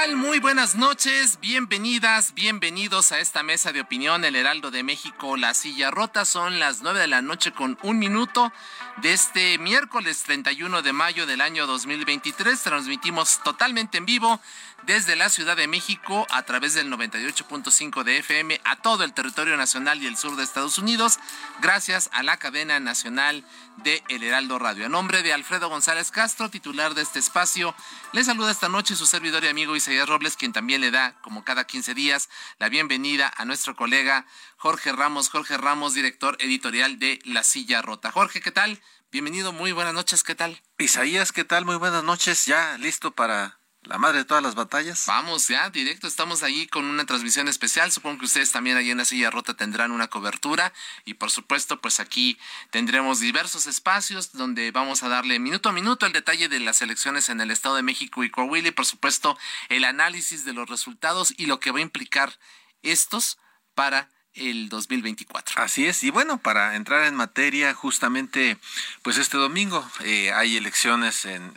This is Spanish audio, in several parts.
Tal? Muy buenas noches, bienvenidas, bienvenidos a esta mesa de opinión, el Heraldo de México, La Silla Rota. Son las nueve de la noche con un minuto de este miércoles 31 de mayo del año 2023. Transmitimos totalmente en vivo desde la Ciudad de México a través del 98.5 de FM a todo el territorio nacional y el sur de Estados Unidos, gracias a la cadena nacional de El Heraldo Radio. A nombre de Alfredo González Castro, titular de este espacio, le saluda esta noche su servidor y amigo Isaías Robles, quien también le da, como cada 15 días, la bienvenida a nuestro colega Jorge Ramos. Jorge Ramos, director editorial de La Silla Rota. Jorge, ¿qué tal? Bienvenido, muy buenas noches, ¿qué tal? Isaías, ¿qué tal? Muy buenas noches, ya listo para la madre de todas las batallas. Vamos ya, directo, estamos ahí con una transmisión especial. Supongo que ustedes también ahí en la silla rota tendrán una cobertura. Y por supuesto, pues aquí tendremos diversos espacios donde vamos a darle minuto a minuto el detalle de las elecciones en el Estado de México y Coahuila. Y por supuesto, el análisis de los resultados y lo que va a implicar estos para el 2024. Así es, y bueno, para entrar en materia, justamente, pues este domingo eh, hay elecciones en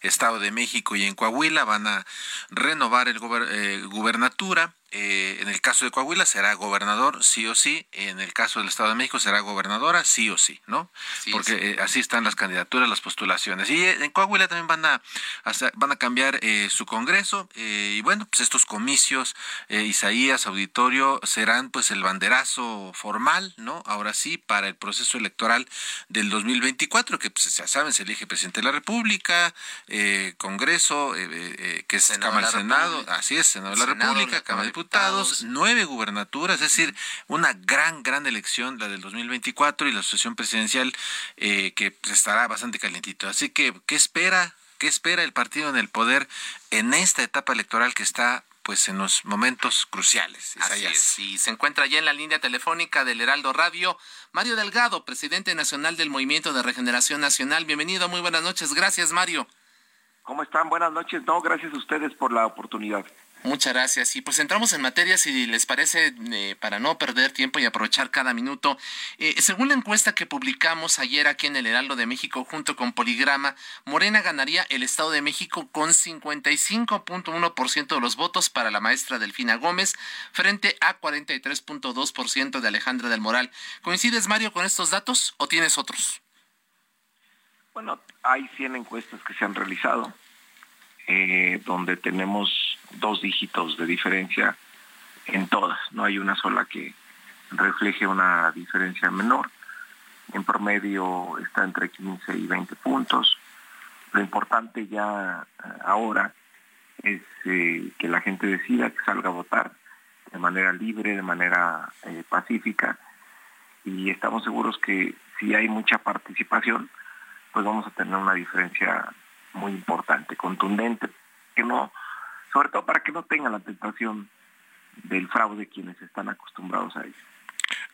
Estado de México y en Coahuila, van a renovar el eh, gubernatura eh, en el caso de Coahuila será gobernador, sí o sí. En el caso del Estado de México será gobernadora, sí o sí, ¿no? Porque eh, así están las candidaturas, las postulaciones. Y eh, en Coahuila también van a, van a cambiar su Congreso. y bueno, pues estos comicios, Isaías, auditorio, serán pues el banderazo formal, ¿no? Ahora sí, para el proceso electoral del 2024, que pues ya saben, se elige presidente de la República, Congreso, que es Cámara del Senado, así es, Senado de la República, Cámara de Diputados nueve gubernaturas, es decir, una gran, gran elección, la del 2024 y la sucesión presidencial eh, que estará bastante calientito. Así que, ¿qué espera? ¿Qué espera el partido en el poder en esta etapa electoral que está pues en los momentos cruciales. Así es. Y se encuentra ya en la línea telefónica del Heraldo Radio Mario Delgado, presidente nacional del Movimiento de Regeneración Nacional. Bienvenido, muy buenas noches. Gracias, Mario. ¿Cómo están? Buenas noches. No, gracias a ustedes por la oportunidad. Muchas gracias. Y pues entramos en materia, si les parece, eh, para no perder tiempo y aprovechar cada minuto. Eh, según la encuesta que publicamos ayer aquí en el Heraldo de México junto con Poligrama, Morena ganaría el Estado de México con 55.1% de los votos para la maestra Delfina Gómez frente a 43.2% de Alejandra del Moral. ¿Coincides, Mario, con estos datos o tienes otros? Bueno, hay 100 encuestas que se han realizado eh, donde tenemos dos dígitos de diferencia en todas, no hay una sola que refleje una diferencia menor. En promedio está entre 15 y 20 puntos. Lo importante ya eh, ahora es eh, que la gente decida que salga a votar de manera libre, de manera pacífica. Y estamos seguros que si hay mucha participación, pues vamos a tener una diferencia muy importante, contundente, que no, sobre todo para que no tengan la tentación del fraude quienes están acostumbrados a ello.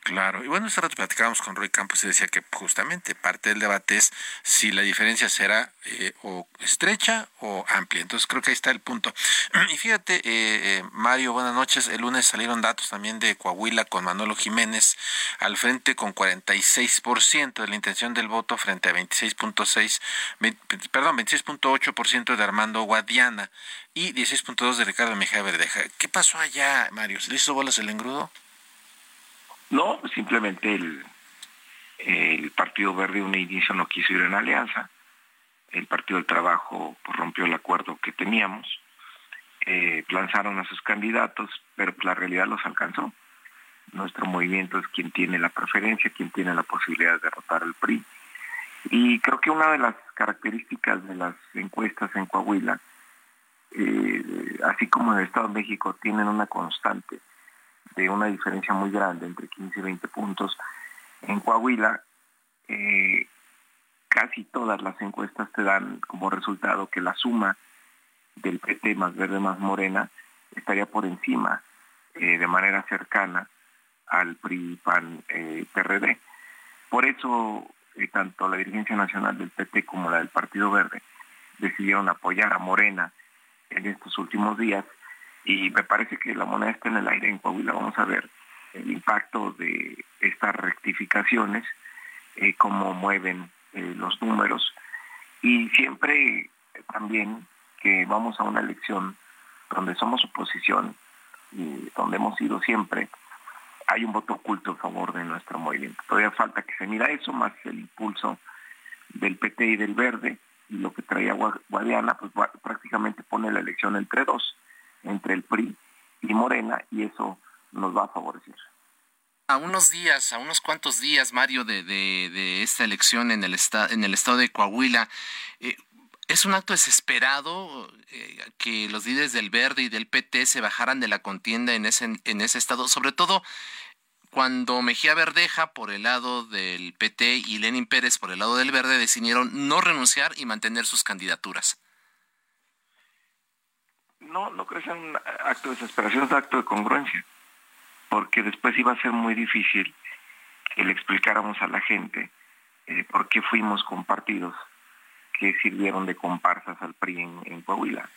Claro, y bueno, este rato platicábamos con Roy Campos y decía que justamente parte del debate es si la diferencia será eh, o estrecha o amplia. Entonces creo que ahí está el punto. Y fíjate, eh, eh, Mario, buenas noches. El lunes salieron datos también de Coahuila con Manolo Jiménez al frente con 46% de la intención del voto frente a 26.6, perdón, 26.8% de Armando Guadiana y 16.2 de Ricardo Mejía Verdeja. ¿Qué pasó allá, Mario? ¿Se le hizo bolas el engrudo? No, simplemente el, el Partido Verde un inicio no quiso ir en alianza. el Partido del Trabajo pues, rompió el acuerdo que teníamos, eh, lanzaron a sus candidatos, pero la realidad los alcanzó. Nuestro movimiento es quien tiene la preferencia, quien tiene la posibilidad de derrotar al PRI. Y creo que una de las características de las encuestas en Coahuila, eh, así como en el Estado de México, tienen una constante de una diferencia muy grande entre 15 y 20 puntos. En Coahuila, eh, casi todas las encuestas te dan como resultado que la suma del PT más verde más morena estaría por encima eh, de manera cercana al PRI PAN eh, PRD. Por eso eh, tanto la dirigencia nacional del PT como la del Partido Verde decidieron apoyar a Morena en estos últimos días y me parece que la moneda está en el aire en Coahuila. Vamos a ver el impacto de estas rectificaciones, cómo mueven los números y siempre también que vamos a una elección donde somos oposición y donde hemos sido siempre, hay un voto oculto a favor de nuestro movimiento. Todavía falta que se mira eso, más el impulso del PT y del Verde, y lo que traía Guadiana, pues prácticamente pone la elección entre dos, entre el PRI y Morena, y eso nos va a favorecer. A unos días, a unos cuantos días, Mario, de, de, esta elección en el, en el estado de Coahuila, eh, es un acto desesperado eh, que los líderes del Verde y del PT se bajaran de la contienda en ese, en ese estado, sobre todo cuando Mejía Verdeja por el lado del PT y Lenin Pérez por el lado del Verde decidieron no renunciar y mantener sus candidaturas. No, no creo que sea un acto de desesperación, es un acto de congruencia, porque después iba a ser muy difícil que le explicáramos a la gente eh, por qué fuimos compartidos que sirvieron de comparsas al PRI en, Coahuila.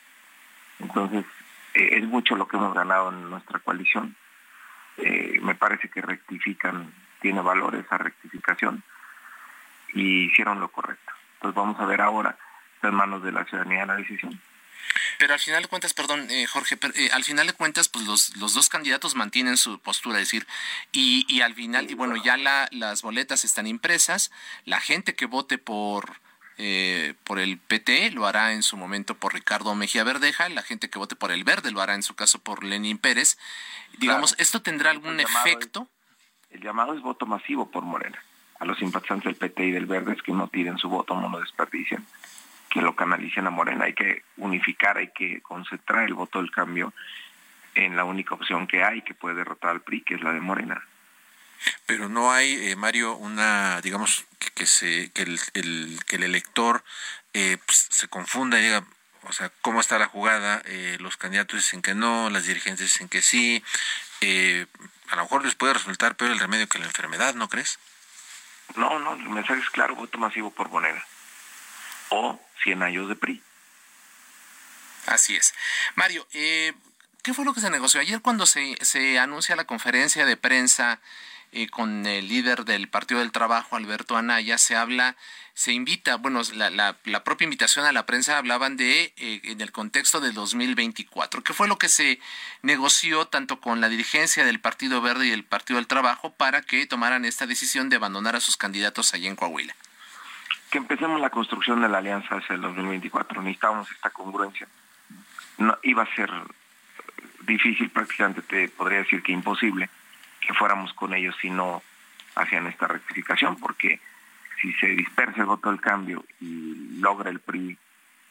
Entonces, eh, es mucho lo que hemos ganado en nuestra coalición. Eh, me parece que rectifican, tiene valor esa rectificación y hicieron lo correcto. Entonces vamos a ver ahora, en manos de la ciudadanía la decisión. Pero al final de cuentas, perdón, eh, Jorge, al final de cuentas, pues los, los dos candidatos mantienen su postura, es decir, y, y al final, y bueno, ya la, las boletas están impresas, la gente que vote por eh, por el PT lo hará en su momento por Ricardo Mejía Verdeja, la gente que vote por el Verde lo hará en su caso por Lenín Pérez. Digamos, ¿esto tendrá algún efecto? el llamado es voto masivo por Morena. A los simpatizantes del PT y del Verde es que no tiren su voto, no lo desperdicien, que lo canalicen a Morena. Hay que unificar, hay que concentrar el voto del cambio en la única opción que hay que puede derrotar al PRI, que es la de Morena. Pero no hay, eh, Mario, una, digamos, que, se, que, el, que el elector eh, pues, se confunda y diga, o sea, cómo está la jugada, eh, los candidatos dicen que no, las dirigentes dicen que sí, a lo mejor les puede resultar peor el remedio que la enfermedad, ¿no crees? No, no, el mensaje es claro, voto masivo por Bonera. O 100 años de PRI. Así es. Mario, ¿qué fue lo que se negoció? Ayer cuando se, se anuncia la conferencia de prensa con el líder del Partido del Trabajo, Alberto Anaya, se habla, se invita, bueno, la, la, propia invitación a la prensa hablaban de, eh, en el contexto del 2024, ¿qué fue lo que se negoció tanto con la dirigencia del Partido Verde y el Partido del Trabajo para que tomaran esta decisión de abandonar a sus candidatos allí en Coahuila? Que empecemos la construcción de la alianza hacia el 2024, necesitábamos esta congruencia. No, iba a ser difícil, prácticamente te podría decir que imposible que fuéramos con ellos si no hacían esta rectificación, porque si se dispersa el voto del cambio y logra el PRI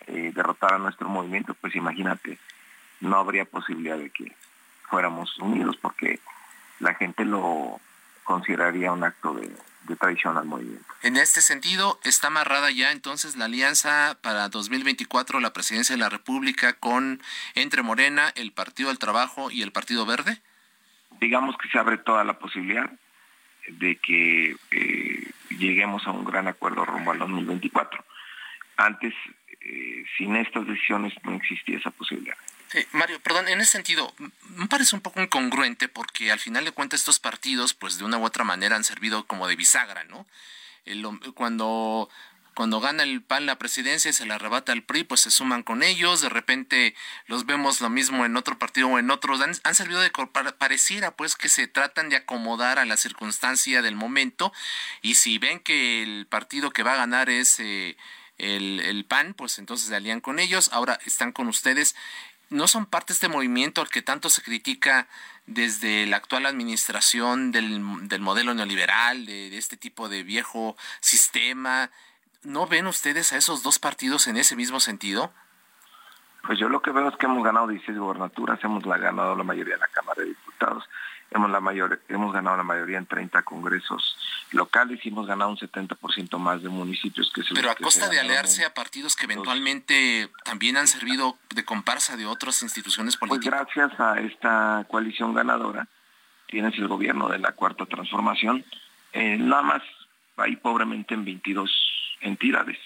eh, derrotar a nuestro movimiento, pues imagínate, no habría posibilidad de que fuéramos unidos, porque la gente lo consideraría un acto de, de traición al movimiento. En este sentido, ¿está amarrada ya entonces la alianza para 2024, la presidencia de la República, con entre Morena, el Partido del Trabajo y el Partido Verde? digamos que se abre toda la posibilidad de que eh, lleguemos a un gran acuerdo rumbo al 2024. Antes, eh, sin estas decisiones, no existía esa posibilidad. Mario, perdón, en ese sentido, me parece un poco incongruente porque al final de cuentas estos partidos, pues de una u otra manera han servido como de bisagra, ¿no? cuando cuando gana el PAN la presidencia y se la arrebata al PRI, pues se suman con ellos, de repente los vemos lo mismo en otro partido o en otros, han, servido de pareciera pues que se tratan de acomodar a la circunstancia del momento y si ven que el partido que va a ganar es eh, el, el PAN, pues entonces se alían con ellos, ahora están con ustedes. ¿No son parte de este movimiento al que tanto se critica desde la actual administración del, del modelo neoliberal, de, de este tipo de viejo sistema? ¿No ven ustedes a esos dos partidos en ese mismo sentido? Pues yo lo que veo es que hemos ganado 16 gobernaturas, hemos la ganado la mayoría en la Cámara de Diputados, hemos la mayor, hemos ganado la mayoría en 30 congresos locales y hemos ganado un 70% más de municipios que se Pero a costa de aliarse a partidos que eventualmente también han servido de comparsa de otras instituciones Pues políticas. gracias a esta coalición ganadora tienes el gobierno de la Cuarta Transformación, eh, nada más ahí pobremente en 22 entidades,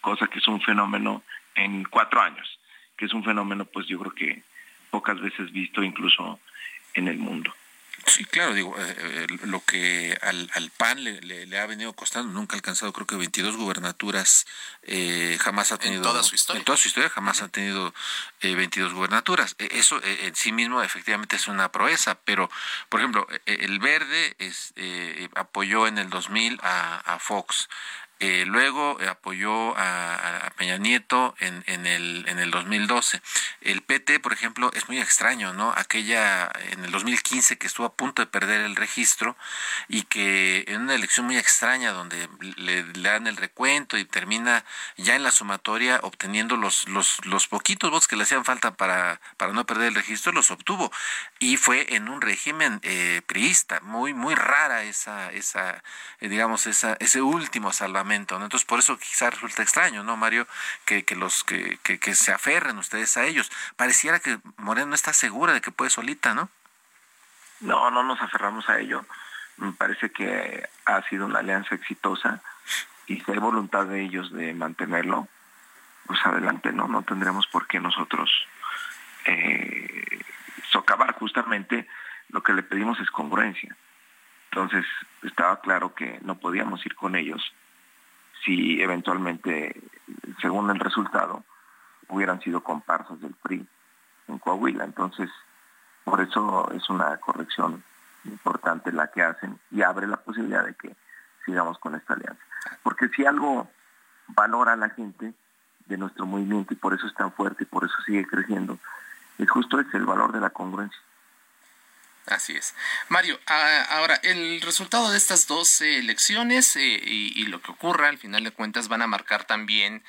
cosa que es un fenómeno en cuatro años, que es un fenómeno pues yo creo que pocas veces visto incluso en el mundo. Sí, claro, digo, eh, eh, lo que al, al PAN le, le- le ha venido costando, nunca ha alcanzado creo que 22 gubernaturas, eh, jamás ha tenido... toda su historia. En toda su historia jamás ha tenido eh, 22 gubernaturas. Eh, Eso eh, en sí mismo efectivamente es una proeza, pero, por ejemplo, eh, el Verde es, apoyó en el 2000 a, a Fox. Eh, luego eh, apoyó a, Peña Nieto en, en, el, en el 2012. El PT, por ejemplo, es muy extraño, ¿no? Aquella en el 2015 que estuvo a punto de perder el registro y que en una elección muy extraña donde le, le dan el recuento y termina ya en la sumatoria obteniendo los, los, los poquitos votos que le hacían falta para, para no perder el registro, los obtuvo. Y fue en un régimen eh, priista, muy, muy rara esa, esa eh, digamos, esa, ese último salvamento. Entonces, por eso quizá resulta extraño, ¿no, Mario? Que, los que, se aferren ustedes a ellos. Pareciera que Moreno no está segura de que puede solita, ¿no? No, no nos aferramos a ello. Me parece que ha sido una alianza exitosa y si hay voluntad de ellos de mantenerlo, pues adelante, no, no tendremos por qué nosotros eh, socavar justamente lo que le pedimos es congruencia. Entonces estaba claro que no podíamos ir con ellos si eventualmente, según el resultado, hubieran sido comparsas del PRI en Coahuila. Entonces, por eso es una corrección importante la que hacen y abre la posibilidad de que sigamos con esta alianza. Porque si algo valora a la gente de nuestro movimiento y por eso es tan fuerte y por eso sigue creciendo, es justo ese el valor de la congruencia. Así es. Mario, a- ahora, el resultado de estas dos elecciones eh, y, y lo que ocurra, al final de cuentas, van a marcar también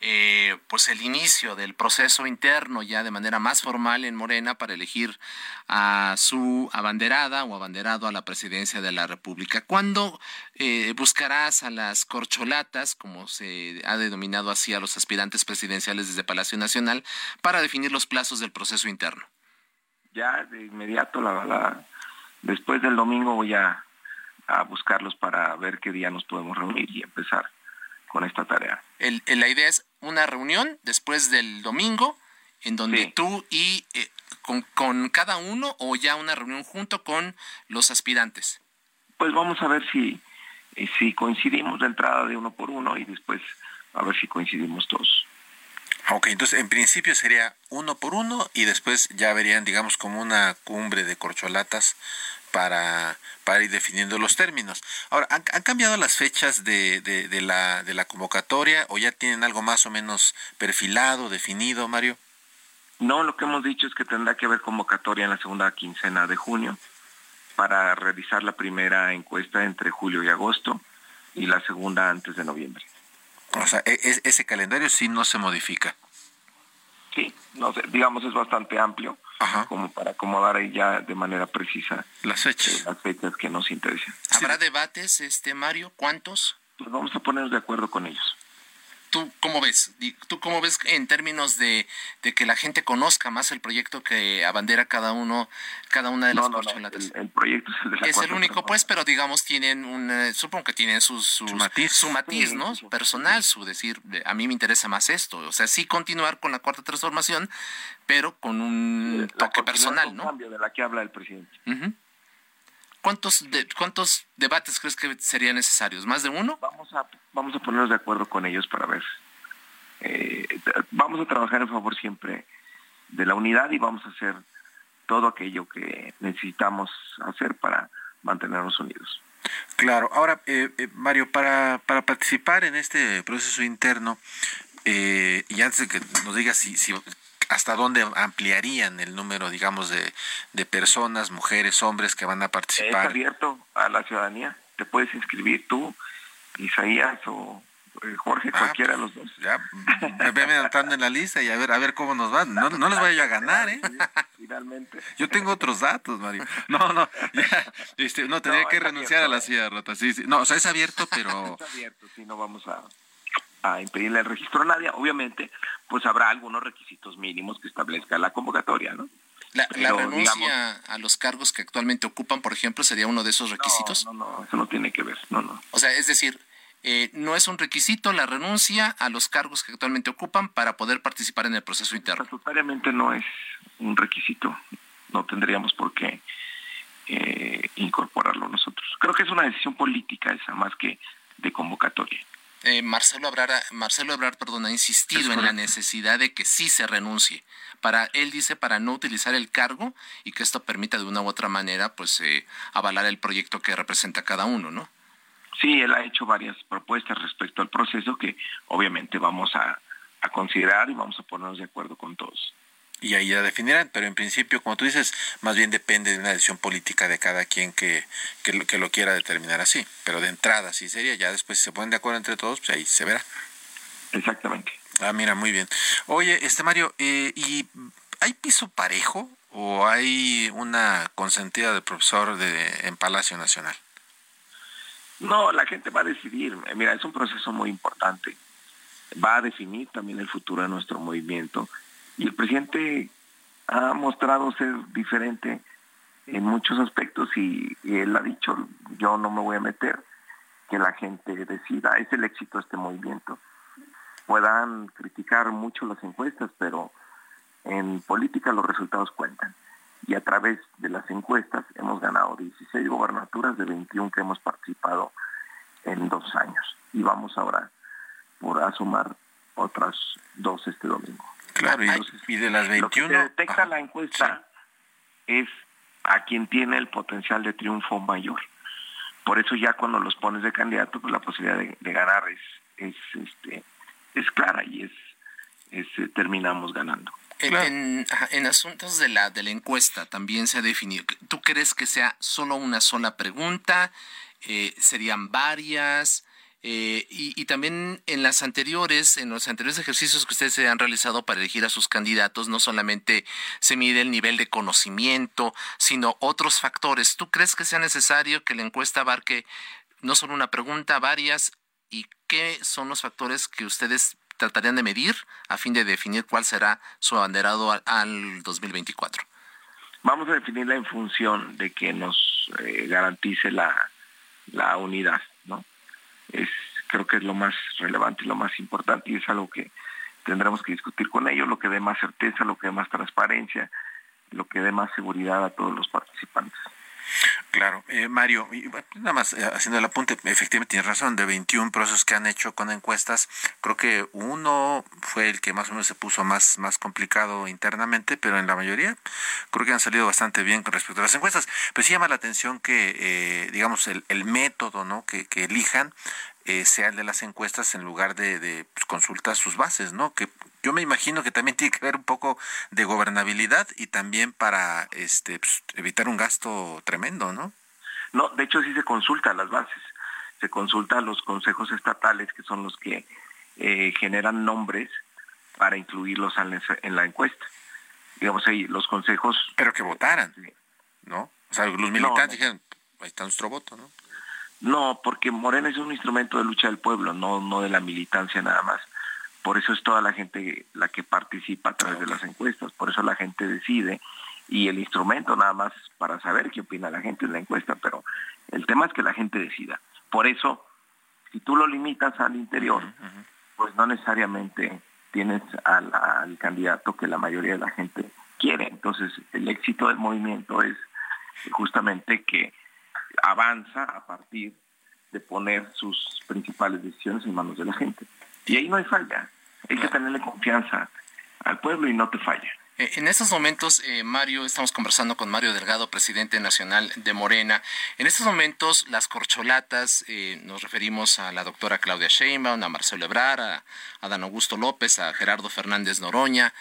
eh, pues el inicio del proceso interno ya de manera más formal en Morena para elegir a su abanderada o abanderado a la presidencia de la República. ¿Cuándo eh, buscarás a las corcholatas, como se ha denominado así a los aspirantes presidenciales desde Palacio Nacional, para definir los plazos del proceso interno? Ya de inmediato, la, la- después del domingo voy a, a buscarlos para ver qué día nos podemos reunir y empezar con esta tarea. El- el- la idea es una reunión después del domingo en donde Sí. tú y eh, con, con cada uno o ya una reunión junto con los aspirantes. Pues vamos a ver si, si coincidimos de entrada de uno por uno y después a ver si coincidimos todos. Ok, entonces en principio sería uno por uno y después ya verían, digamos, como una cumbre de corcholatas para, para ir definiendo los términos. Ahora, ¿han, cambiado las fechas de, de, de la, de la convocatoria o ya tienen algo más o menos perfilado, definido, Mario? No, lo que hemos dicho es que tendrá que haber convocatoria en la segunda quincena de junio para realizar la primera encuesta entre julio y agosto y la segunda antes de noviembre. O sea, e- e- ese calendario sí no se modifica. Sí, no sé, digamos es bastante amplio Ajá. como para acomodar ahí ya de manera precisa Las eh, fechas. las fechas que nos interesan. ¿Habrá debates, este Mario? ¿Cuántos? Pues vamos a ponernos de acuerdo con ellos. ¿Tú cómo ves? Di- ¿Tú cómo ves en términos de, de que la gente conozca más el proyecto que abandera cada uno, cada una de las No, no, no, el, el proyecto es el de la es el único, pues, pero digamos tienen un, eh, supongo que tienen sus, sus- Su matiz. su matiz, Sí, ¿no? Personal, su decir, de, a mí me interesa más esto, o sea, sí continuar con la cuarta transformación, pero con un La toque personal, con ¿no? cambio de la que habla el presidente. Ujú. ¿Cuántos, de- ¿Cuántos debates crees que serían necesarios? ¿Más de uno? Vamos a, vamos a ponernos de acuerdo con ellos para ver. Eh, vamos a trabajar en favor siempre de la unidad y vamos a hacer todo aquello que necesitamos hacer para mantenernos unidos. Claro, ahora, eh, eh, Mario, para, para participar en este proceso interno, eh, y antes de que nos digas si, si hasta dónde ampliarían el número, digamos, de, de personas, mujeres, hombres que van a participar. Es abierto a la ciudadanía. Te puedes inscribir tú, Isaías o eh, Jorge, ah, cualquiera de los dos. Ya, me entrando en la lista y a ver, a ver cómo nos va. No, no les vaya a ganar, ¿eh? Finalmente. Yo tengo otros datos, Mario. No, no, ya, este, no, tendría que renunciar a la silla rota. Sí, sí. No, o sea, es abierto, pero... Es abierto, sí, no vamos a, a impedirle el registro a nadie. Obviamente, pues habrá algunos requisitos mínimos que establezca la convocatoria, ¿no? La, renuncia a los cargos que actualmente ocupan, por ejemplo, sería uno de esos requisitos. No, no, eso no tiene que ver, no, no. O sea, es decir, eh, no es un requisito la renuncia a los cargos que actualmente ocupan para poder participar en el proceso interno. Necesariamente no es un requisito, no tendríamos por qué eh, incorporarlo nosotros. Creo que es una decisión política esa, más que de convocatoria. Eh, Marcelo Ebrard, Marcelo Ebrard perdón, ha insistido en la necesidad de que sí se renuncie. Para él dice para no utilizar el cargo y que esto permita de una u otra manera pues eh, avalar el proyecto que representa cada uno, ¿no? Sí, él ha hecho varias propuestas respecto al proceso que obviamente vamos a considerar y vamos a ponernos de acuerdo con todos y ahí ya definirán, pero en principio, como tú dices, más bien depende de una decisión política de cada quien que, que, lo, quiera determinar así, pero de entrada sí sería, ya después si se ponen de acuerdo entre todos, pues ahí se verá. Exactamente. Ah, mira, muy bien. Oye, este Mario, eh, ¿y hay piso parejo o hay una consentida de profesor de, en Palacio Nacional? No, la gente va a decidir. Mira, es un proceso muy importante. Va a definir también el futuro de nuestro movimiento y el presidente ha mostrado ser diferente en muchos aspectos y, él ha dicho, yo no me voy a meter, que la gente decida, es el éxito este movimiento. Puedan criticar mucho las encuestas, pero en política los resultados cuentan. Y a través de las encuestas hemos ganado 16 gobernaturas de 21 que hemos participado en dos años. Y vamos ahora por a otras dos este domingo. Claro, y, de las 21... Lo que detecta la encuesta es a quien tiene el potencial de triunfo mayor. Por eso ya cuando los pones de candidato, pues la posibilidad de, ganar es, es, este, es clara y es, es eh, terminamos ganando. En, en, asuntos de la, de la encuesta también se ha definido. ¿Tú crees que sea solo una sola pregunta? Eh, ¿Serían varias? Eh, y, también en las anteriores, en los anteriores ejercicios que ustedes se han realizado para elegir a sus candidatos, no solamente se mide el nivel de conocimiento, sino otros factores. ¿Tú crees que sea necesario que la encuesta abarque no solo una pregunta, varias? ¿Y qué son los factores que ustedes tratarían de medir a fin de definir cuál será su abanderado al, 2024? Vamos a definirla en función de que nos eh, garantice la, unidad. Es creo que es lo más relevante y lo más importante y es algo que tendremos que discutir con ellos, lo que dé más certeza, lo que dé más transparencia, lo que dé más seguridad a todos los participantes. Claro, eh, Mario, nada más eh, haciendo el apunte, efectivamente tienes razón, de 21 procesos que han hecho con encuestas, creo que uno fue el que más o menos se puso más, más complicado internamente, pero en la mayoría creo que han salido bastante bien con respecto a las encuestas. Pero sí llama la atención que, eh, digamos, el, el, método ¿no? que, que elijan eh, sea el de las encuestas en lugar de, de pues, consultar sus bases, ¿no? Que yo me imagino que también tiene que ver un poco de gobernabilidad y también para este pues, evitar un gasto tremendo, ¿no? No, de hecho sí se consulta las bases, se consulta a los consejos estatales que son los que eh, generan nombres para incluirlos en la encuesta. Digamos ahí, los consejos... Pero que votaran, ¿no? O sea, los militantes dijeron, ahí está nuestro voto, ¿no? No, porque Morena es un instrumento de lucha del pueblo, no, no de la militancia nada más. Por eso es toda la gente la que participa a través de las encuestas, por eso la gente decide y el instrumento nada más para saber qué opina la gente en la encuesta, pero el tema es que la gente decida. Por eso, si tú lo limitas al interior, pues no necesariamente tienes al, candidato que la mayoría de la gente quiere. Entonces, el éxito del movimiento es justamente que avanza a partir de poner sus principales decisiones en manos de la gente. Y ahí no hay falla. Hay que tenerle confianza al pueblo y no te falla. Eh, en estos momentos, eh, Mario, estamos conversando con Mario Delgado, presidente nacional de Morena. En estos momentos, las corcholatas, eh, nos referimos a la doctora Claudia Sheinbaum, a Marcelo Ebrar, a, a Dan Augusto López, a Gerardo Fernández Noroña,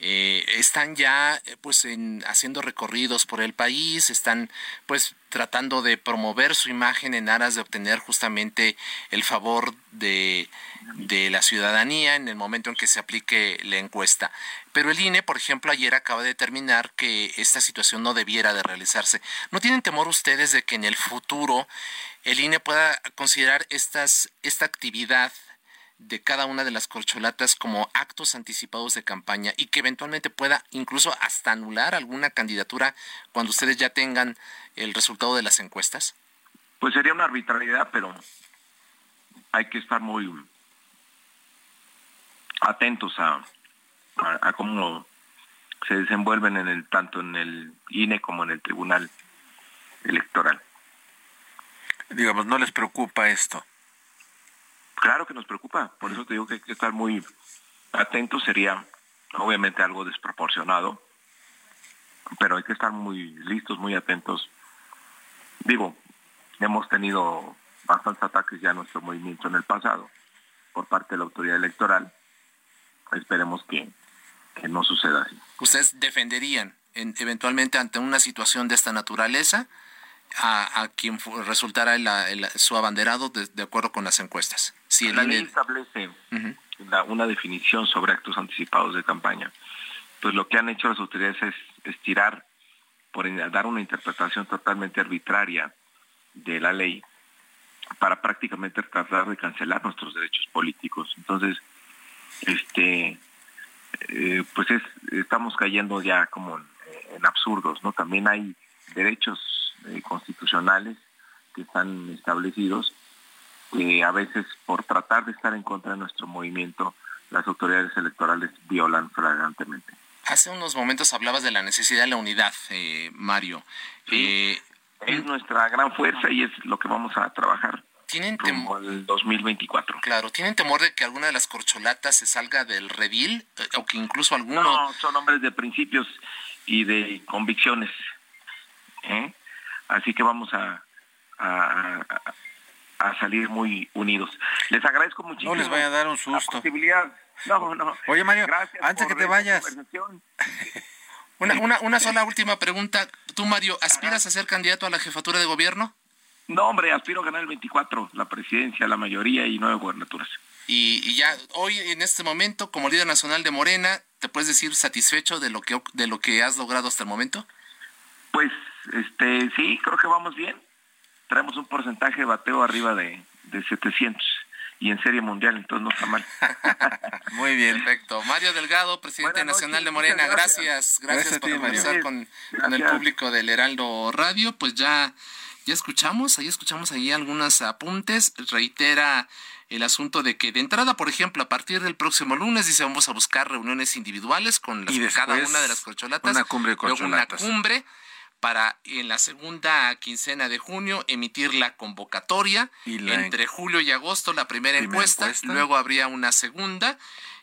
eh, están ya eh, pues en, haciendo recorridos por el país, están pues tratando de promover su imagen en aras de obtener justamente el favor de, de la ciudadanía en el momento en que se aplique la encuesta. Pero el INE, por ejemplo, ayer acaba de determinar que esta situación no debiera de realizarse. ¿No tienen temor ustedes de que en el futuro el INE pueda considerar estas, esta actividad de cada una de las corcholatas como actos anticipados de campaña y que eventualmente pueda incluso hasta anular alguna candidatura cuando ustedes ya tengan el resultado de las encuestas? Pues sería una arbitrariedad, pero hay que estar muy atentos a, a, a cómo se desenvuelven en el tanto en el INE como en el Tribunal Electoral. Digamos, ¿no les preocupa esto? Claro que nos preocupa, por eso te digo que hay que estar muy atentos, sería obviamente algo desproporcionado, pero hay que estar muy listos, muy atentos. Digo, hemos tenido bastantes ataques ya a nuestro movimiento en el pasado por parte de la autoridad electoral. Esperemos que, que no suceda así. ¿Ustedes defenderían en, eventualmente ante una situación de esta naturaleza a, a quien resultara la- el- su abanderado de, de acuerdo con las encuestas? Si el la INE ley establece Ujú. la- una definición sobre actos anticipados de campaña. Pues lo que han hecho las autoridades es estirar, por dar una interpretación totalmente arbitraria de la ley para prácticamente tratar de cancelar nuestros derechos políticos. Entonces, este, eh, pues es, estamos cayendo ya como en, en absurdos, ¿no? También hay derechos eh, constitucionales que están establecidos que a veces por tratar de estar en contra de nuestro movimiento, las autoridades electorales violan flagrantemente. Hace unos momentos hablabas de la necesidad de la unidad, eh, Mario. Sí. Eh, Es nuestra gran fuerza y es lo que vamos a trabajar ¿Tienen temor? al 2024. Claro, ¿tienen temor de que alguna de las corcholatas se salga del redil eh, o que incluso alguno No, son hombres de principios y de convicciones. ¿eh? Así que vamos a, a, salir muy unidos. Les agradezco muchísimo. No les vaya a dar un la susto. posibilidad. No, no. Oye, Mario, Gracias antes que te vayas. Una, una, una sola última pregunta. Tú, Mario, ¿aspiras a ser candidato a la jefatura de gobierno? No, hombre, aspiro a ganar el 24, la presidencia, la mayoría y nueve gubernaturas. Y, y ya hoy, en este momento, como líder nacional de Morena, ¿te puedes decir satisfecho de lo que, de lo que has logrado hasta el momento? Pues, este, sí, creo que vamos bien. Traemos un porcentaje de bateo arriba de, de 700 y en serie mundial, entonces no está mal. Muy bien. Perfecto. Mario Delgado, presidente Buenas nacional noches, de Morena, gracias. gracias. Gracias, Gracias a por conversar con, con el público del Heraldo Radio. Pues ya, ya escuchamos, ahí escuchamos ahí algunos apuntes. Reitera el asunto de que de entrada, por ejemplo, a partir del próximo lunes, dice, vamos a buscar reuniones individuales con las, Y cada después, una de las corcholatas. una cumbre de luego. Una cumbre para en la segunda quincena de junio emitir la convocatoria. Y la- entre julio y agosto la primera, Primera encuesta, encuesta. luego habría una segunda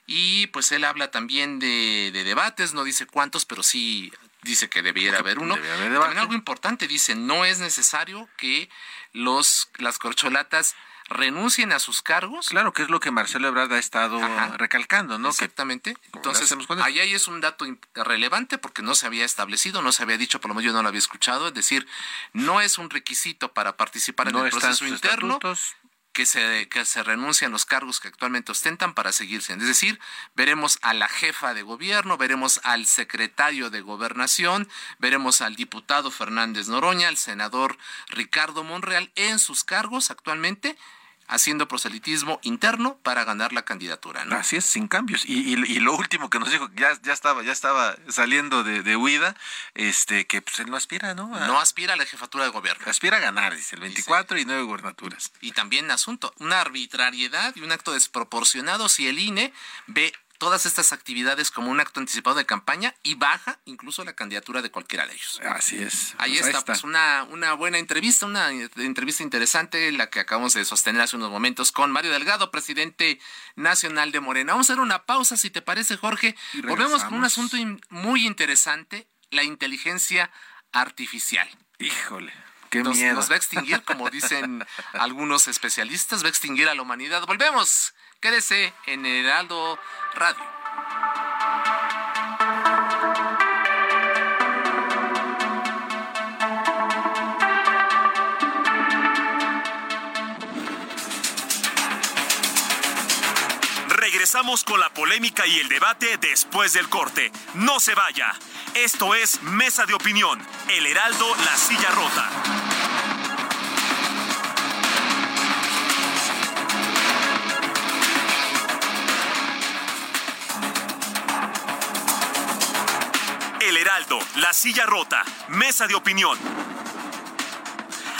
y pues él habla también de, de debates, no dice cuántos, pero sí dice que debiera haber uno. debe haber También algo importante, dice, no es necesario que los las corcholatas renuncien a sus cargos. Claro que es lo que Marcelo Ebrard ha estado Ajá. recalcando, ¿no? Exactamente. ¿Cómo le Entonces, ahí ahí es un dato relevante porque no se había establecido, no se había dicho, por lo menos yo no lo había escuchado. Es decir, no es un requisito para participar en el proceso interno estatutos. Que se, que se renuncian los cargos que actualmente ostentan para seguirse. Es decir, veremos a la jefa de gobierno, veremos al secretario de gobernación, veremos al diputado Fernández Noroña, al senador Ricardo Monreal en sus cargos actualmente haciendo proselitismo interno para ganar la candidatura. ¿no? Así es, sin cambios. Y, y, y lo último que nos dijo, ya, ya estaba, ya estaba saliendo de, de huida, este, que pues él no aspira, ¿no? A- No aspira a la jefatura de gobierno. aspira a ganar, dice, el 24 y nueve gubernaturas. Y también asunto, una arbitrariedad y un acto desproporcionado si el INE ve todas estas actividades como un acto anticipado de campaña y baja incluso la candidatura de cualquiera de ellos. Así es. Ahí, pues está, pues una, una buena entrevista, una entrevista interesante, la que acabamos de sostener hace unos momentos con Mario Delgado, presidente nacional de Morena. Vamos a hacer una pausa, si te parece, Jorge. Volvemos con un asunto muy interesante, la inteligencia artificial. Híjole. Qué miedo. nos va a extinguir, como dicen algunos especialistas, va a extinguir a la humanidad. Volvemos. Quédese en Heraldo Radio. Regresamos con la polémica y el debate después del corte. No se vaya. Esto es Mesa de Opinión, El Heraldo, La Silla Rota. El Heraldo, La Silla Rota, Mesa de Opinión.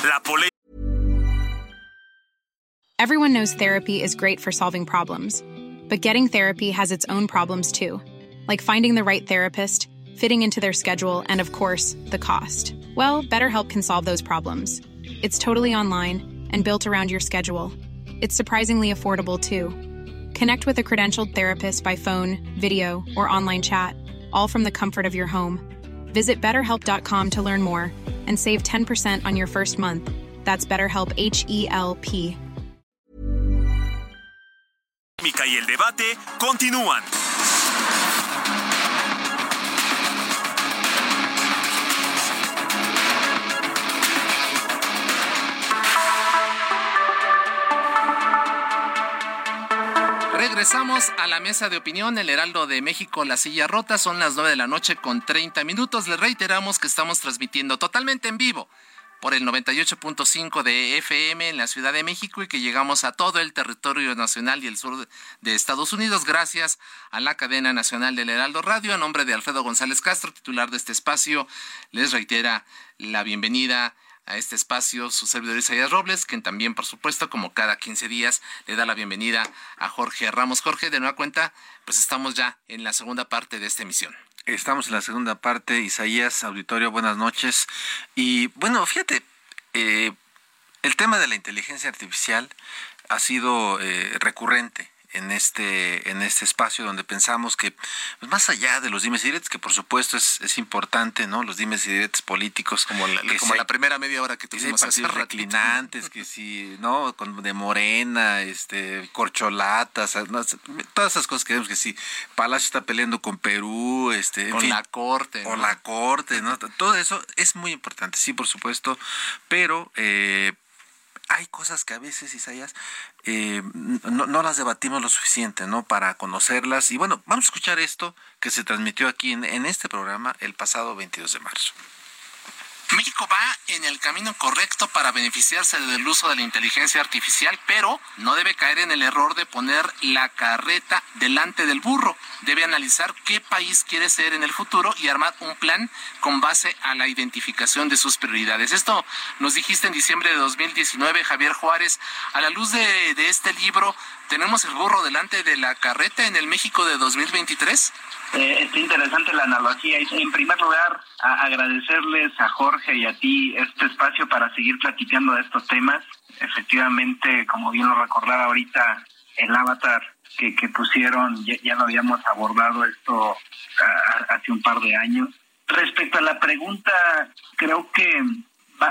La Everyone knows therapy is great for solving problems, but getting therapy has its own problems too, like finding the right therapist, fitting into their schedule, and of course, the cost. Well, BetterHelp can solve those problems. It's totally online and built around your schedule. It's surprisingly affordable too. Connect with a credentialed therapist by phone, video, or online chat all from the comfort of your home. Visit betterhelp.com to learn more and save 10% on your first month. That's BetterHelp H E L P. Y el debate continúan. Regresamos a la mesa de opinión, el Heraldo de México, la silla rota, son las 9 de la noche con 30 minutos. Les reiteramos que estamos transmitiendo totalmente en vivo por el 98.5 de FM en la Ciudad de México y que llegamos a todo el territorio nacional y el sur de Estados Unidos gracias a la cadena nacional del Heraldo Radio. A nombre de Alfredo González Castro, titular de este espacio, les reitera la bienvenida a este espacio su servidor Isaías Robles, quien también, por supuesto, como cada 15 días, le da la bienvenida a Jorge Ramos. Jorge, de nueva cuenta, pues estamos ya en la segunda parte de esta emisión. Estamos en la segunda parte, Isaías, auditorio, buenas noches. Y bueno, fíjate, eh, el tema de la inteligencia artificial ha sido eh, recurrente en este, en este espacio donde pensamos que, pues, más allá de los dimes y diretes, que por supuesto es, es importante, ¿no? Los dimes y diretes políticos. Como la, como la primera media hora que tuvimos que si reclinantes, que si, ¿no? Con, de morena, este, corcholatas, todas esas cosas que vemos que si Palacio está peleando con Perú, este, con la corte. Con la corte, ¿no? Todo eso es muy importante, sí, por supuesto, pero eh, hay cosas que a veces, Isaías, eh, no, no, las debatimos lo suficiente, ¿no? Para conocerlas. Y bueno, vamos a escuchar esto que se transmitió aquí en, en este programa el pasado 22 de marzo. México va en el camino correcto para beneficiarse del uso de la inteligencia artificial, pero no debe caer en el error de poner la carreta delante del burro. Debe analizar qué país quiere ser en el futuro y armar un plan con base a la identificación de sus prioridades. Esto nos dijiste en diciembre de 2019, Javier Juárez. A la luz de, de este libro, ¿tenemos el burro delante de la carreta en el México de 2023? Eh, está interesante la analogía. En primer lugar, agradecerles a Jorge y a ti este espacio para seguir platicando de estos temas. Efectivamente, como bien lo recordaba ahorita, el avatar que, pusieron, ya, lo habíamos abordado esto hace un par de años. Respecto a la pregunta, creo que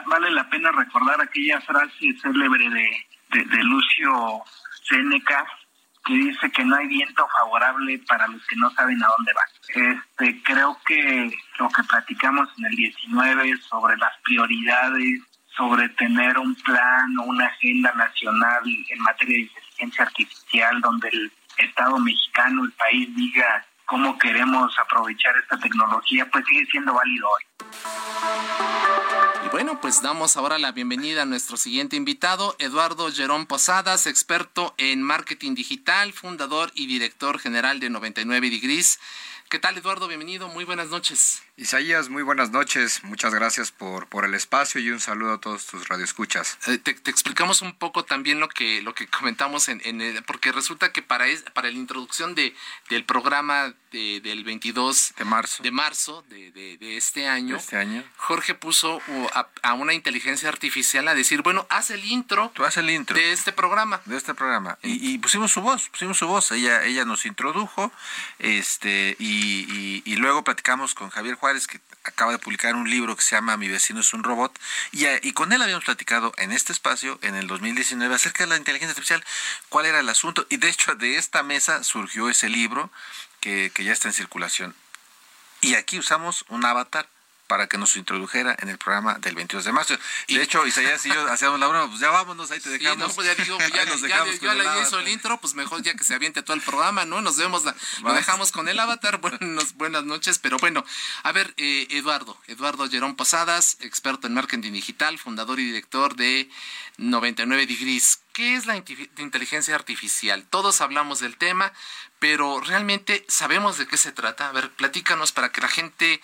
vale la pena recordar aquella frase célebre de, de Lucio Seneca, que dice que no hay viento favorable para los que no saben a dónde van. Este, creo que lo que platicamos en el 19 sobre las prioridades, sobre tener un plan o una agenda nacional en materia de inteligencia artificial, donde el Estado mexicano, el país diga cómo queremos aprovechar esta tecnología, pues sigue siendo válido hoy. Y bueno, pues damos ahora la bienvenida a nuestro siguiente invitado, Eduardo Gerón Posadas, experto en marketing digital, fundador y director general de 99 Degrees. ¿Qué tal, Eduardo? Bienvenido, muy buenas noches. Isaías, muy buenas noches. Muchas gracias por, por el espacio y un saludo a todos tus radioescuchas. Eh, te, explicamos un poco también lo que, lo que comentamos, en, en porque resulta que para, para la introducción de, del programa del 22 de marzo de, marzo de, de, este año, este año, Jorge puso a, una inteligencia artificial a decir, bueno, haz el intro, Tú haz el intro de este programa. De este programa. Y, pusimos su voz, pusimos su voz. Ella, ella nos introdujo este y, y luego platicamos con Javier Juárez, que acaba de publicar un libro que se llama Mi vecino es un robot, y, con él habíamos platicado en este espacio, en el 2019, acerca de la inteligencia artificial, cuál era el asunto, y de hecho de esta mesa surgió ese libro que ya está en circulación. Y aquí usamos un avatar para que nos introdujera en el programa del 22 de marzo. De hecho, Isaías y yo hacíamos la broma, pues ya vámonos, ahí te dejamos. Sí, pues ya digo, ya, nos dejamos ya, ya, hizo el intro, pues mejor ya que se aviente todo el programa, ¿no? Nos vemos, lo dejamos con el avatar, buenas, buenas noches, pero bueno, a ver, eh, Eduardo, Eduardo Gerón Posadas, experto en marketing digital, fundador y director de 99 Degrees. ¿Qué es la inteligencia artificial? Todos hablamos del tema, pero realmente sabemos de qué se trata. A ver, platícanos para que la gente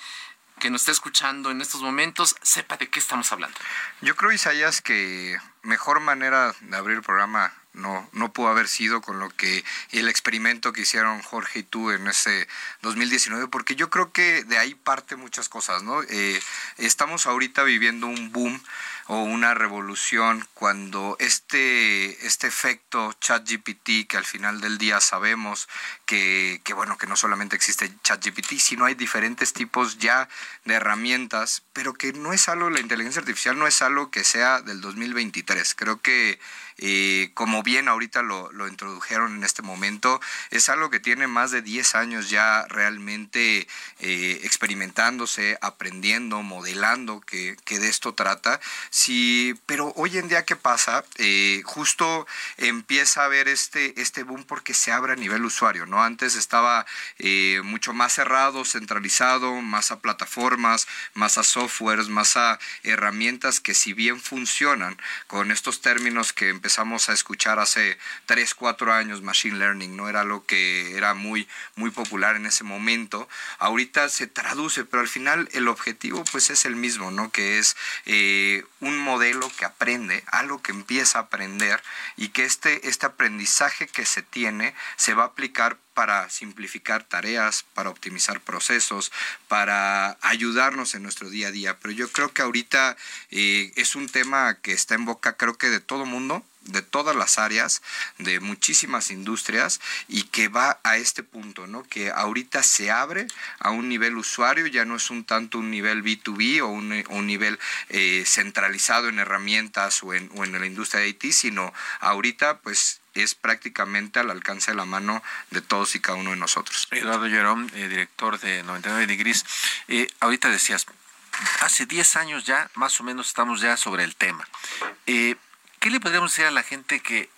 que nos está escuchando en estos momentos sepa de qué estamos hablando. Yo creo, Isaías, que mejor manera de abrir el programa no, no pudo haber sido con lo que el experimento que hicieron Jorge y tú en ese 2019, porque yo creo que de ahí parte muchas cosas, ¿no? Eh, estamos ahorita viviendo un boom o una revolución cuando este, este efecto ChatGPT, que al final del día sabemos que, que, bueno, que no solamente existe ChatGPT, sino hay diferentes tipos ya de herramientas, pero que no es algo, la inteligencia artificial no es algo que sea del 2023. Creo que eh, como bien ahorita lo, lo, introdujeron en este momento, es algo que tiene más de 10 años ya realmente eh, experimentándose, aprendiendo, modelando, que, que, de esto trata. Sí, pero hoy en día, ¿qué pasa? Eh, justo empieza a haber este, este boom porque se abre a nivel usuario, ¿no? Antes estaba mucho más cerrado, centralizado, más a plataformas, más a softwares, más a herramientas que si bien funcionan con estos términos que empezamos empezamos a escuchar hace 3, 4 años Machine Learning, no era lo que era muy, muy popular en ese momento. Ahorita se traduce, pero al final el objetivo pues es el mismo, ¿no? Que es eh, un modelo que aprende, algo que empieza a aprender y que este, este aprendizaje que se tiene se va a aplicar para simplificar tareas, para optimizar procesos, para ayudarnos en nuestro día a día. Pero yo creo que ahorita eh, es un tema que está en boca, creo que de todo mundo, de todas las áreas, de muchísimas industrias y que va a este punto, ¿no? Que ahorita se abre a un nivel usuario, ya no es un tanto un nivel B2B o un, nivel eh, centralizado en herramientas o en, o en la industria de IT, sino ahorita pues es prácticamente al alcance de la mano de todos y cada uno de nosotros. Eduardo Jerón, eh, director de 99 Degrees, eh, ahorita decías, hace 10 años ya, más o menos estamos ya sobre el tema. Eh, ¿Qué le podríamos decir a la gente que,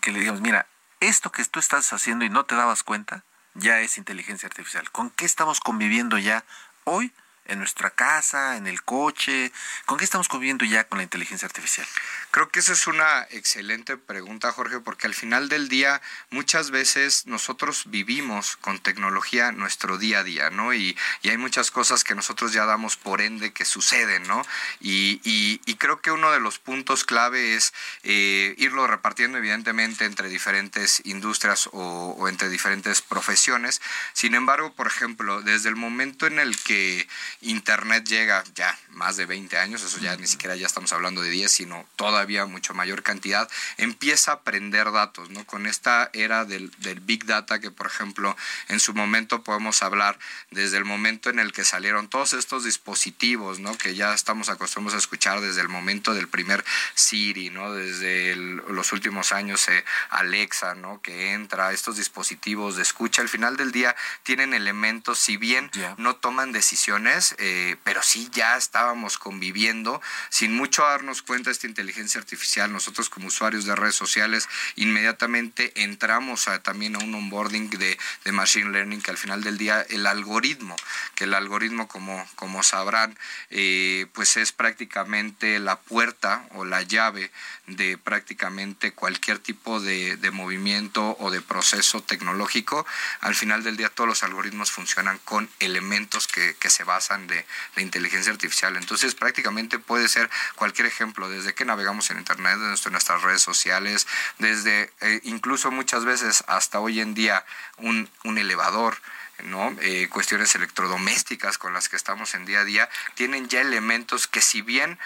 que le digamos, mira, esto que tú estás haciendo y no te dabas cuenta, ya es inteligencia artificial? ¿Con qué estamos conviviendo ya hoy? En nuestra casa, en el coche? ¿Con qué estamos conviviendo ya con la inteligencia artificial? Creo que esa es una excelente pregunta, Jorge, porque al final del día muchas veces nosotros vivimos con tecnología nuestro día a día, ¿no? Y, hay muchas cosas que nosotros ya damos por ende que suceden, ¿no? Y, creo que uno de los puntos clave es eh, irlo repartiendo evidentemente entre diferentes industrias o entre diferentes profesiones. Sin embargo, por ejemplo, desde el momento en el que Internet llega ya más de 20 años, eso ya ni siquiera ya estamos hablando de 10, sino todavía mucho mayor cantidad, empieza a aprender datos, ¿no? Con esta era del, del Big Data que, por ejemplo, en su momento podemos hablar desde el momento en el que salieron todos estos dispositivos, ¿no? Que ya estamos acostumbrados a escuchar desde el momento del primer Siri, ¿no? Desde los últimos años eh, Alexa, ¿no? Que entra, estos dispositivos de escucha, al final del día tienen elementos, si bien no toman decisiones, eh, pero sí ya estábamos conviviendo sin mucho darnos cuenta de esta inteligencia artificial. Nosotros como usuarios de redes sociales inmediatamente entramos también a un onboarding de, machine learning que al final del día el algoritmo, que el algoritmo como, como sabrán, eh, pues es prácticamente la puerta o la llave de prácticamente cualquier tipo de, de movimiento o de proceso tecnológico. Al final del día todos los algoritmos funcionan con elementos que, que se basan de la inteligencia artificial. Entonces prácticamente puede ser cualquier ejemplo, desde que navegamos en Internet, desde nuestras redes sociales, desde eh, incluso muchas veces hasta hoy en día un, un elevador. ¿No? Eh, cuestiones electrodomésticas con las que estamos en día a día, tienen ya elementos que si bien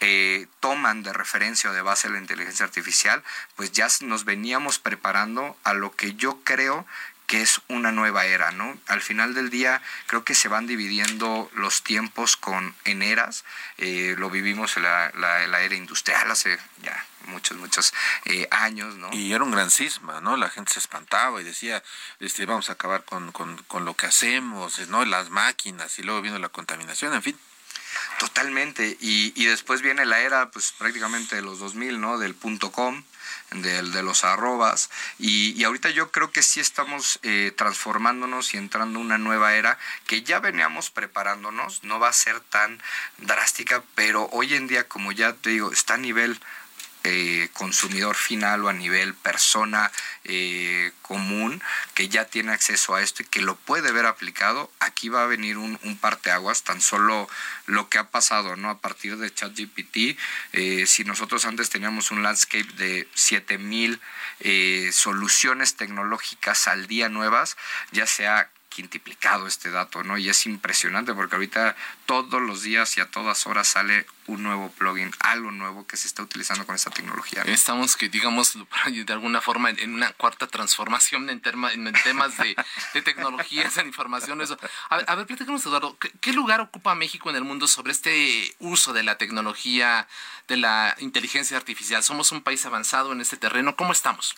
eh, toman de referencia o de base la inteligencia artificial, pues ya nos veníamos preparando a lo que yo creo que es una nueva era, ¿no? Al final del día creo que se van dividiendo los tiempos con en eras. Eh, lo vivimos en la, la, era industrial hace ya muchos, muchos eh, años, ¿no? Y era un gran cisma, ¿no? La gente se espantaba y decía, este, vamos a acabar con, con, con lo que hacemos, ¿no? Las máquinas y luego vino la contaminación, en fin. Totalmente. Y, y después viene la era, pues prácticamente de los 2000, ¿no? Del punto com, del, de los arrobas. Y, y, ahorita yo creo que sí estamos eh, transformándonos y entrando una nueva era que ya veníamos preparándonos. No va a ser tan drástica, pero hoy en día, como ya te digo, está a nivel eh, consumidor final o a nivel persona eh, común que ya tiene acceso a esto y que lo puede ver aplicado, aquí va a venir un, parteaguas, tan solo lo que ha pasado, ¿no? A partir de ChatGPT, eh, si nosotros antes teníamos un landscape de 7000 eh, soluciones tecnológicas al día nuevas, ya sea quintiplicado este dato, ¿no? Y es impresionante porque ahorita todos los días y a todas horas sale un nuevo plugin, algo nuevo que se está utilizando con esta tecnología. Estamos, que digamos, de alguna forma en una cuarta transformación en, temas de, de, tecnologías, en información. Eso. A ver, platícanos, Eduardo, ¿qué, ¿qué lugar ocupa México en el mundo sobre este uso de la tecnología, de la inteligencia artificial? ¿Somos un país avanzado en este terreno? ¿Cómo estamos?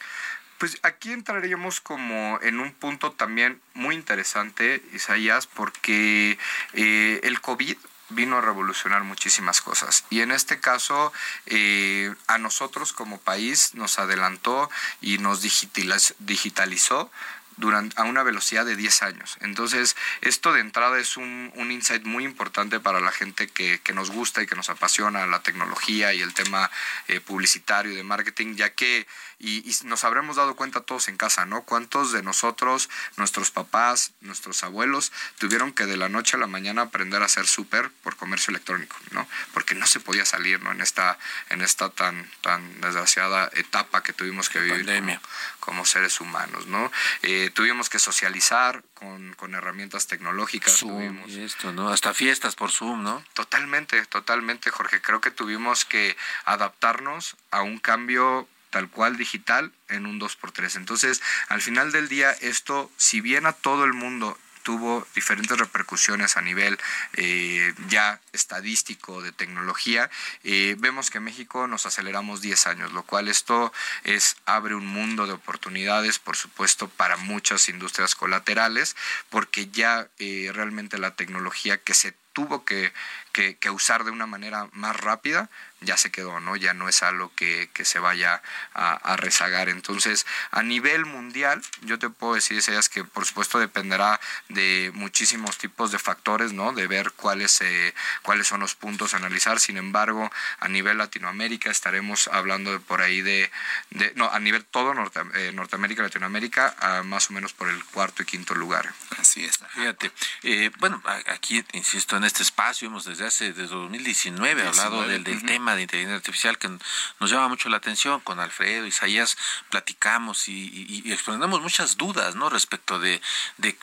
Pues aquí entraríamos como en un punto también muy interesante, Isaías, porque eh, el COVID vino a revolucionar muchísimas cosas. Y en este caso, eh, a nosotros como país nos adelantó y nos digitalizó durante, a una velocidad de 10 años. Entonces, esto de entrada es un, un insight muy importante para la gente que, que, nos gusta y que nos apasiona la tecnología y el tema eh, publicitario y de marketing, ya que, y, y, nos habremos dado cuenta todos en casa, ¿no? ¿Cuántos de nosotros, nuestros papás, nuestros abuelos, tuvieron que de la noche a la mañana aprender a hacer súper por comercio electrónico, ¿no? Porque no se podía salir, ¿no? En esta, en esta tan, tan desgraciada etapa que tuvimos que vivir como, como, seres humanos, ¿no? Eh, tuvimos que socializar con, con herramientas tecnológicas. Zoom tuvimos, y esto, ¿no? Hasta fiestas por Zoom, ¿no? Totalmente, totalmente, Jorge. Creo que tuvimos que adaptarnos a un cambio tal cual digital en un 2x3. Entonces, al final del día, esto, si bien a todo el mundo tuvo diferentes repercusiones a nivel eh, ya estadístico de tecnología, eh, vemos que en México nos aceleramos 10 años, lo cual esto es abre un mundo de oportunidades, por supuesto, para muchas industrias colaterales, porque ya eh, realmente la tecnología que se tuvo que, que, que, usar de una manera más rápida, ya se quedó, ¿no? Ya no es algo que, que se vaya a, a, rezagar. Entonces, a nivel mundial, yo te puedo decir, Isaías, que por supuesto dependerá de muchísimos tipos de factores, ¿no? De ver cuáles, eh, cuáles son los puntos a analizar. Sin embargo, a nivel Latinoamérica estaremos hablando de por ahí de, de no, a nivel todo Norte, eh, Norteamérica, Latinoamérica, a más o menos por el cuarto y quinto lugar. Así es. Fíjate, eh, bueno, aquí, insisto, en este espacio hemos desde hace, desde 2019 hablado del, del uh -huh. tema de inteligencia artificial que nos llama mucho la atención. Con Alfredo, Isaías, platicamos y, y, y exponemos muchas dudas, ¿no? Respecto de, de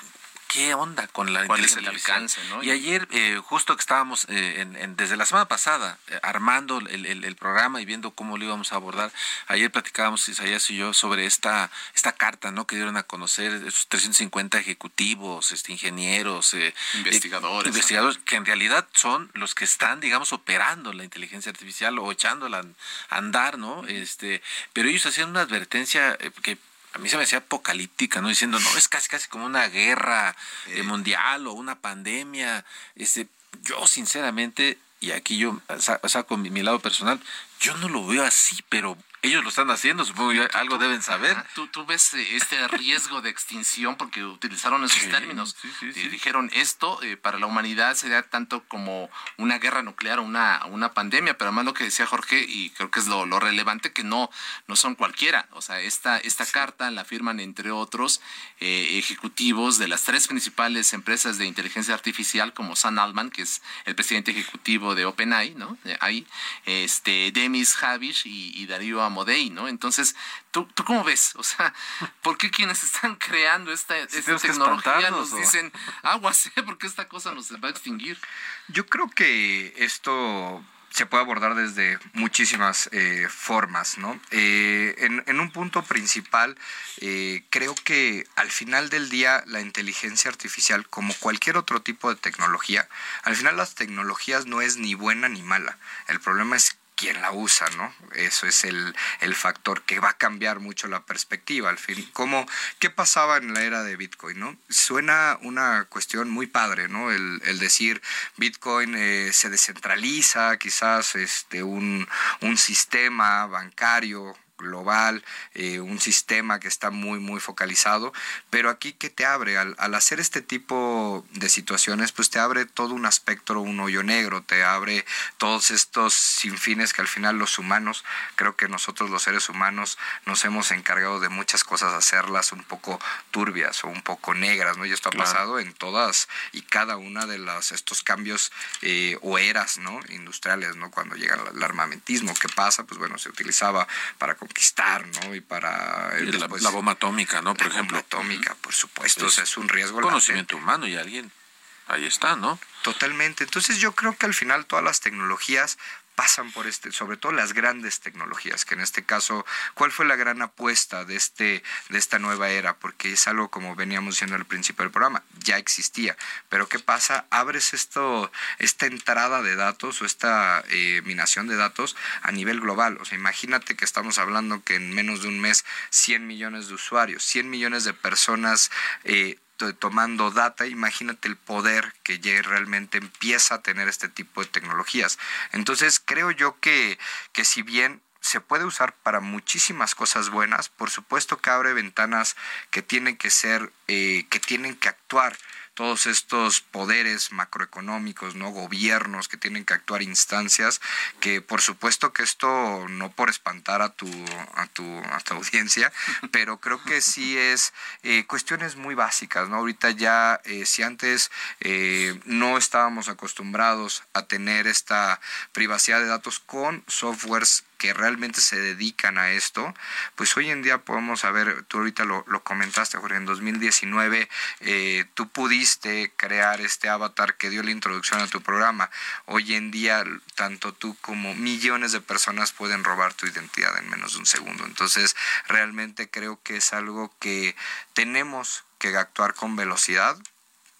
qué onda con la ¿Cuál es el alcance, ¿no? Y ayer, eh, justo que estábamos eh, en, en, desde la semana pasada eh, armando el, el, el, programa y viendo cómo lo íbamos a abordar, ayer platicábamos Isaías y yo sobre esta esta carta, ¿no? Que dieron a conocer esos 350 ejecutivos, este, ingenieros, investigadores, investigadores que en realidad son los que están, digamos, operando la inteligencia artificial o echándola a andar, ¿no? Este, pero ellos hacían una advertencia que a mí se me hacía apocalíptica, ¿no? Diciendo, no, es casi casi como una guerra eh, mundial o una pandemia. Este, yo sinceramente, y aquí yo saco mi, mi lado personal, yo no lo veo así, pero ellos lo están haciendo, supongo que algo deben saber. ¿Tú, tú ves eh, este riesgo de extinción porque utilizaron esos términos. y dijeron esto eh, para la humanidad sería tanto como una guerra nuclear o una, una pandemia, pero además lo que decía Jorge, y creo que es lo, relevante, que no, no son cualquiera. O sea, esta, esta carta la firman entre otros eh, ejecutivos de las tres principales empresas de inteligencia artificial, como Sam Altman, que es el presidente ejecutivo de OpenAI, ¿no? Ahí, este, Demis Javish y, y Darío ¿no? Entonces, ¿tú, ¿tú cómo ves? O sea, ¿por qué quienes están creando esta, esta tecnología nos dicen, aguas, ¿eh? porque esta cosa nos va a extinguir? Yo creo que esto se puede abordar desde muchísimas eh, formas, ¿no? Eh, en, un punto principal, creo que al final del día la inteligencia artificial, como cualquier otro tipo de tecnología, al final las tecnologías no es ni buena ni mala. El problema es quién la usa, ¿no? Eso es el, factor que va a cambiar mucho la perspectiva. Al fin, ¿cómo, ¿qué pasaba en la era de Bitcoin, no? Suena una cuestión muy padre, ¿no? El, decir Bitcoin eh, se descentraliza, quizás este, un, un sistema bancario global, eh, un sistema que está muy, muy focalizado, pero aquí que te abre, al, hacer este tipo de situaciones, pues te abre todo un aspecto, un hoyo negro, te abre todos estos sinfines que al final los humanos, creo que nosotros los seres humanos nos hemos encargado de muchas cosas hacerlas un poco turbias o un poco negras, ¿no? Y esto ha pasado en todas y cada una de las, estos cambios eh, o eras, ¿no? Industriales, ¿no? Cuando llega el armamentismo, ¿qué pasa? Pues bueno, se utilizaba para conquistar, ¿no? Y para... la, bomba atómica, ¿no? Por ejemplo. La bomba atómica, por supuesto, es, es un riesgo. Conocimiento humano y alguien... Ahí está, ¿no? Totalmente. Entonces yo creo que al final todas las tecnologías pasan por este, sobre todo las grandes tecnologías, que en este caso, ¿cuál fue la gran apuesta de este, de esta nueva era? Porque es algo como veníamos diciendo al principio del programa, ya existía. Pero ¿qué pasa? Abres esto, esta entrada de datos o esta eh, minación de datos a nivel global. O sea, imagínate que estamos hablando que en menos de un mes 100 millones de usuarios, 100 millones de personas eh, tomando data, imagínate el poder que ya realmente empieza a tener este tipo de tecnologías. Entonces creo yo que, que si bien se puede usar para muchísimas cosas buenas, por supuesto que abre ventanas que tienen que ser, eh, que tienen que actuar todos estos poderes macroeconómicos, ¿no? Gobiernos que tienen que actuar instancias, que por supuesto que esto no por espantar a tu, a tu, a tu audiencia, pero creo que sí es eh, cuestiones muy básicas, ¿no? Ahorita ya, eh, si antes eh, no estábamos acostumbrados a tener esta privacidad de datos con softwares que realmente se dedican a esto, pues hoy en día podemos saber, tú ahorita lo, comentaste, Jorge, en 2019 eh, tú pudiste crear este avatar que dio la introducción a tu programa. Hoy en día, tanto tú como millones de personas pueden robar tu identidad en menos de un segundo. Entonces, realmente creo que es algo que tenemos que actuar con velocidad,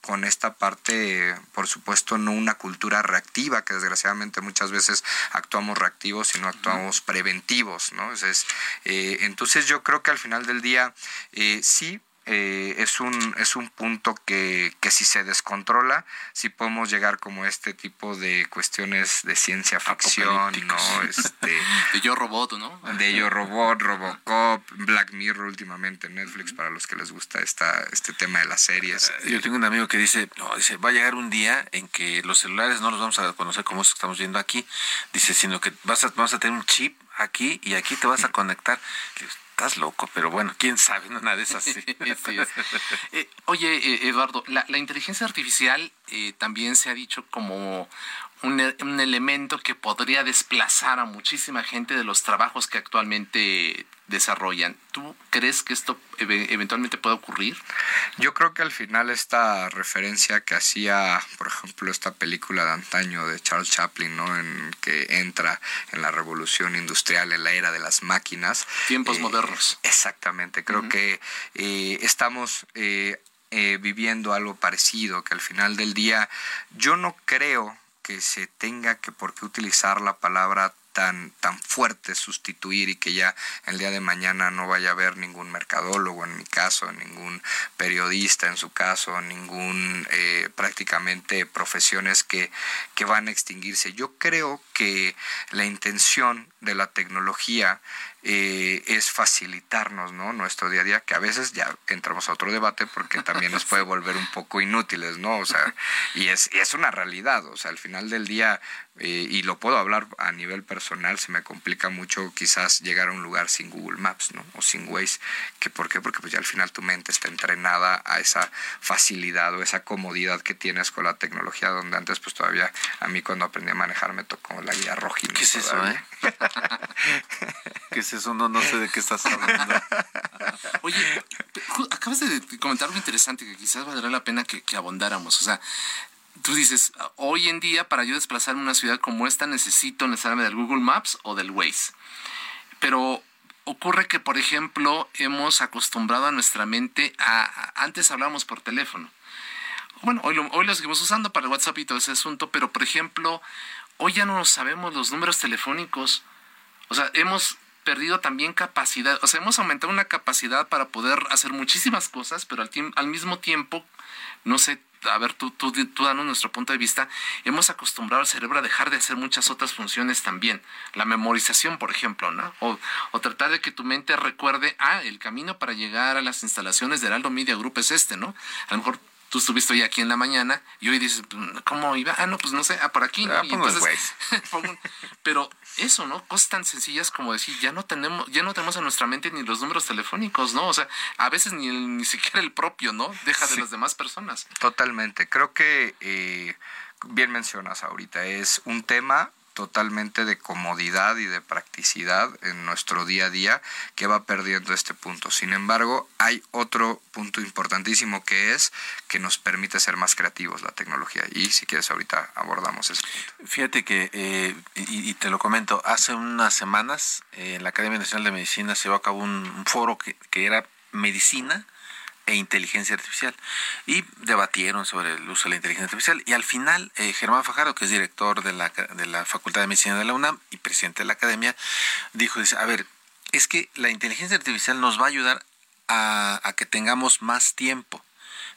con esta parte, por supuesto, no una cultura reactiva, que desgraciadamente muchas veces actuamos reactivos, sino actuamos preventivos, ¿no? Entonces, eh, entonces yo creo que al final del día eh, sí eh, es, un, es un punto que, que, si se descontrola, sí podemos llegar como este tipo de cuestiones de ciencia ficción, ¿no? Este, de Yo Robot, ¿no? De Yo Robot, Robocop, Black Mirror últimamente en Netflix, para los que les gusta esta, este tema de las series. Eh, yo tengo un amigo que dice, no, dice, va a llegar un día en que los celulares no los vamos a conocer como estamos viendo aquí, dice, sino que vas a, vamos a tener un chip aquí y aquí te vas a conectar estás loco, pero bueno, quién sabe, no nada es así. Eh, oye, eh, Eduardo, la, inteligencia artificial eh, también se ha dicho como un, un, elemento que podría desplazar a muchísima gente de los trabajos que actualmente desarrollan. ¿Tú crees que esto eventualmente puede ocurrir? Yo creo que al final esta referencia que hacía, por ejemplo, esta película de antaño de Charles Chaplin, ¿no? En que entra en la revolución industrial, en la era de las máquinas. Tiempos eh, modernos. Exactamente. Creo que eh, estamos eh, viviendo algo parecido, que al final del día yo no creo que se tenga que por qué utilizar la palabra tan, tan fuerte sustituir y que ya el día de mañana no vaya a haber ningún mercadólogo en mi caso, ningún periodista en su caso, ningún eh, prácticamente profesiones que, que van a extinguirse. Yo creo que la intención de la tecnología eh, es facilitarnos ¿no? nuestro día a día, que a veces ya entramos a otro debate porque también nos puede volver un poco inútiles, ¿no? O sea, y es, y es una realidad, o sea, al final del día eh, y lo puedo hablar a nivel personal, se me complica mucho quizás llegar a un lugar sin Google Maps, ¿no? O sin Waze. ¿Que ¿Por qué? Porque pues ya al final tu mente está entrenada a esa facilidad o esa comodidad que tienes con la tecnología, donde antes pues todavía a mí cuando aprendí a manejar me tocó la guía roja. ¿Qué es eso, eh? ¿Qué es eso? No, no sé de qué estás hablando. Oye, acabas de comentar algo interesante que quizás valdrá la pena que, que abondáramos. O sea, tú dices, hoy en día para yo desplazarme una ciudad como esta necesito necesariamente del Google Maps o del Waze. Pero ocurre que, por ejemplo, hemos acostumbrado a nuestra mente a, antes hablábamos por teléfono. Bueno, hoy lo, hoy lo seguimos usando para el WhatsApp y todo ese asunto, pero por ejemplo, hoy ya no sabemos los números telefónicos. O sea, hemos perdido también capacidad, o sea, hemos aumentado una capacidad para poder hacer muchísimas cosas, pero al, al mismo tiempo, no sé, a ver, tú, tú, danos nuestro punto de vista, hemos acostumbrado al cerebro a dejar de hacer muchas otras funciones también. La memorización, por ejemplo, ¿no? O, o tratar de que tu mente recuerde, ah, el camino para llegar a las instalaciones de Heraldo Media Group es este, ¿no? A lo mejor tú estuviste hoy aquí en la mañana y hoy dices, ¿cómo iba? Ah, no, pues no sé, ah, por aquí, ¿no? Ah, pero eso, ¿no? Cosas tan sencillas como decir, ya no tenemos, ya no tenemos en nuestra mente ni los números telefónicos, ¿no? O sea, a veces ni, ni siquiera el propio, ¿no? Deja de las demás personas. Totalmente. Creo que eh, bien mencionas ahorita, es un tema totalmente de comodidad y de practicidad en nuestro día a día que va perdiendo este punto. Sin embargo, hay otro punto importantísimo que es que nos permite ser más creativos la tecnología. Y si quieres, ahorita abordamos ese punto. Fíjate que, eh, y, te lo comento, hace unas semanas eh, en la Academia Nacional de Medicina se llevó a cabo un, foro que era medicina e inteligencia artificial. Y debatieron sobre el uso de la inteligencia artificial. Y al final, eh, Germán Fajardo, que es director de la, de la Facultad de Medicina de la UNAM y presidente de la academia, dijo, dice, a ver, es que la inteligencia artificial nos va a ayudar a, a que tengamos más tiempo.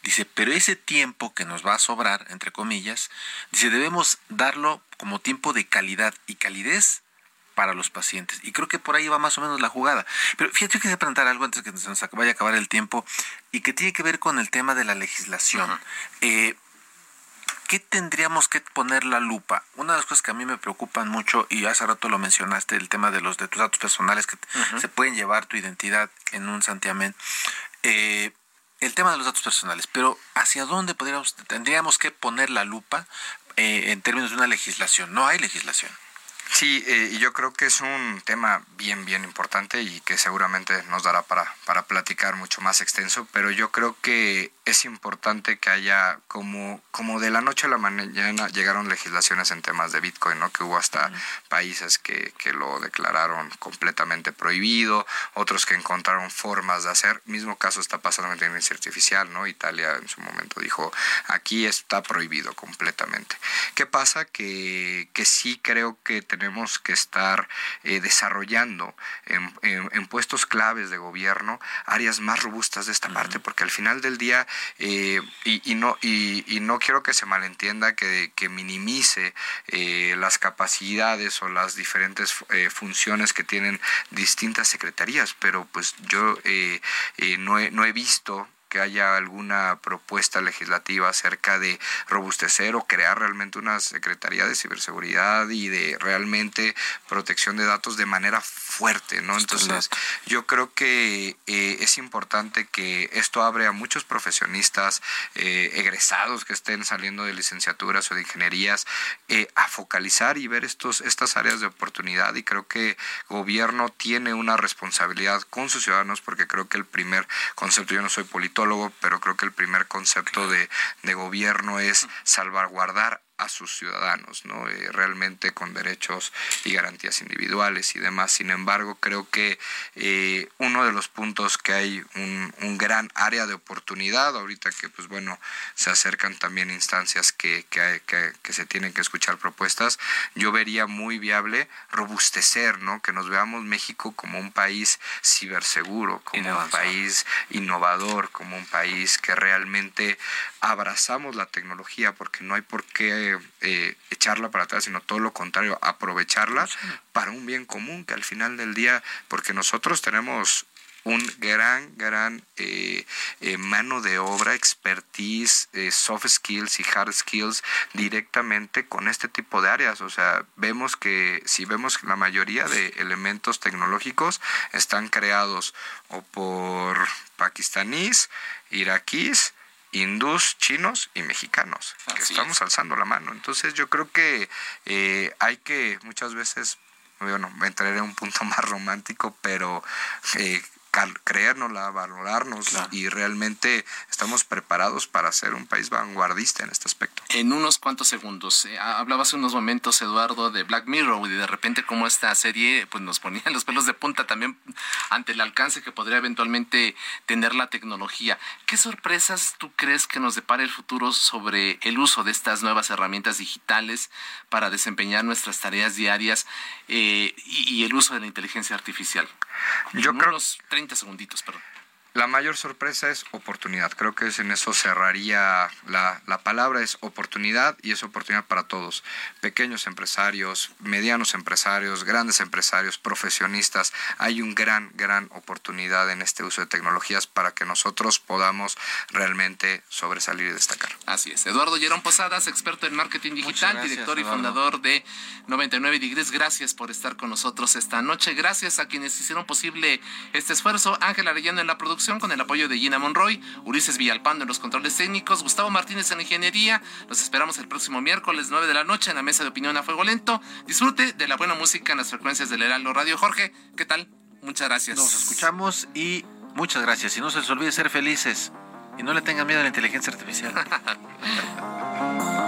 Dice, pero ese tiempo que nos va a sobrar, entre comillas, dice, debemos darlo como tiempo de calidad. Y calidez para los pacientes. Y creo que por ahí va más o menos la jugada. Pero fíjate, yo quería preguntar algo antes que se nos vaya a acabar el tiempo y que tiene que ver con el tema de la legislación. Eh, ¿Qué tendríamos que poner la lupa? Una de las cosas que a mí me preocupan mucho, y hace rato lo mencionaste, el tema de los de tus datos personales que se pueden llevar tu identidad en un santiamén. Eh, el tema de los datos personales, pero ¿hacia dónde podríamos, tendríamos que poner la lupa eh, en términos de una legislación? No hay legislación. Sí, eh, y yo creo que es un tema bien, bien importante y que seguramente nos dará para, para platicar mucho más extenso, pero yo creo que es importante que haya como, como de la noche a la mañana llegaron legislaciones en temas de Bitcoin, ¿no? Que hubo hasta países que, que lo declararon completamente prohibido, otros que encontraron formas de hacer. Mismo caso está pasando en inteligencia artificial, ¿no? Italia en su momento dijo, aquí está prohibido completamente. ¿Qué pasa? Que, que sí creo que tenemos que estar eh, desarrollando en, en, puestos claves de gobierno áreas más robustas de esta parte, porque al final del día, eh, y, y, no, y, y, no quiero que se malentienda que, que minimice eh, las capacidades o las diferentes funciones que tienen distintas secretarías, pero pues yo no, he, no he visto que haya alguna propuesta legislativa acerca de robustecer o crear realmente una Secretaría de Ciberseguridad y de realmente protección de datos de manera fuerte, ¿no? Entonces, yo creo que eh, es importante que esto abre a muchos profesionistas eh, egresados que estén saliendo de licenciaturas o de ingenierías eh, a focalizar y ver estos, estas áreas de oportunidad. Y creo que gobierno tiene una responsabilidad con sus ciudadanos porque creo que el primer concepto, yo no soy político, pero creo que el primer concepto de, de gobierno es salvaguardar a sus ciudadanos, ¿no? Eh, realmente con derechos y garantías individuales y demás. Sin embargo, creo que eh, uno de los puntos que hay un, gran área de oportunidad, ahorita que pues bueno, se acercan también instancias que, que, que, se tienen que escuchar propuestas, yo vería muy viable robustecer, ¿no? Que nos veamos México como un país ciberseguro, como un país innovador, como un país que realmente abrazamos la tecnología, porque no hay por qué eh, echarla para atrás, sino todo lo contrario, aprovecharla para un bien común, que al final del día, porque nosotros tenemos un gran, gran eh, eh, mano de obra, expertise, soft skills y hard skills directamente con este tipo de áreas. O sea, vemos que si vemos la mayoría de elementos tecnológicos están creados o por pakistaníes, iraquíes, hindús, chinos y mexicanos, que estamos alzando la mano. Entonces yo creo que eh, hay que muchas veces, bueno, entraré en un punto más romántico, pero eh, creérnosla, valorarnos y realmente estamos preparados para ser un país vanguardista en este aspecto. En unos cuantos segundos, eh, hablaba hace unos momentos, Eduardo, de Black Mirror y de repente como esta serie pues nos ponía los pelos de punta también ante el alcance que podría eventualmente tener la tecnología. ¿Qué sorpresas tú crees que nos depara el futuro sobre el uso de estas nuevas herramientas digitales para desempeñar nuestras tareas diarias eh, y, el uso de la inteligencia artificial? Yo creo... Unos 30 segunditos, perdón. La mayor sorpresa es oportunidad. Creo que en eso cerraría la, la, palabra, es oportunidad y es oportunidad para todos. Pequeños empresarios, medianos empresarios, grandes empresarios, profesionistas. Hay un gran, gran oportunidad en este uso de tecnologías para que nosotros podamos realmente sobresalir y destacar. Así es. Eduardo Llerón Posadas, experto en marketing digital, director y fundador de 99 Degrees. Gracias por estar con nosotros esta noche. Gracias a quienes hicieron posible este esfuerzo. Ángel Arellano en la producción con el apoyo de Gina Monroy, Ulises Villalpando en los controles técnicos, Gustavo Martínez en ingeniería. Los esperamos el próximo miércoles 9 de la noche en la mesa de opinión a fuego lento. Disfrute de la buena música en las frecuencias del Heraldo Radio. Jorge, ¿qué tal? Muchas gracias. Nos escuchamos y muchas gracias. Y no se les olvide ser felices y no le tengan miedo a la inteligencia artificial.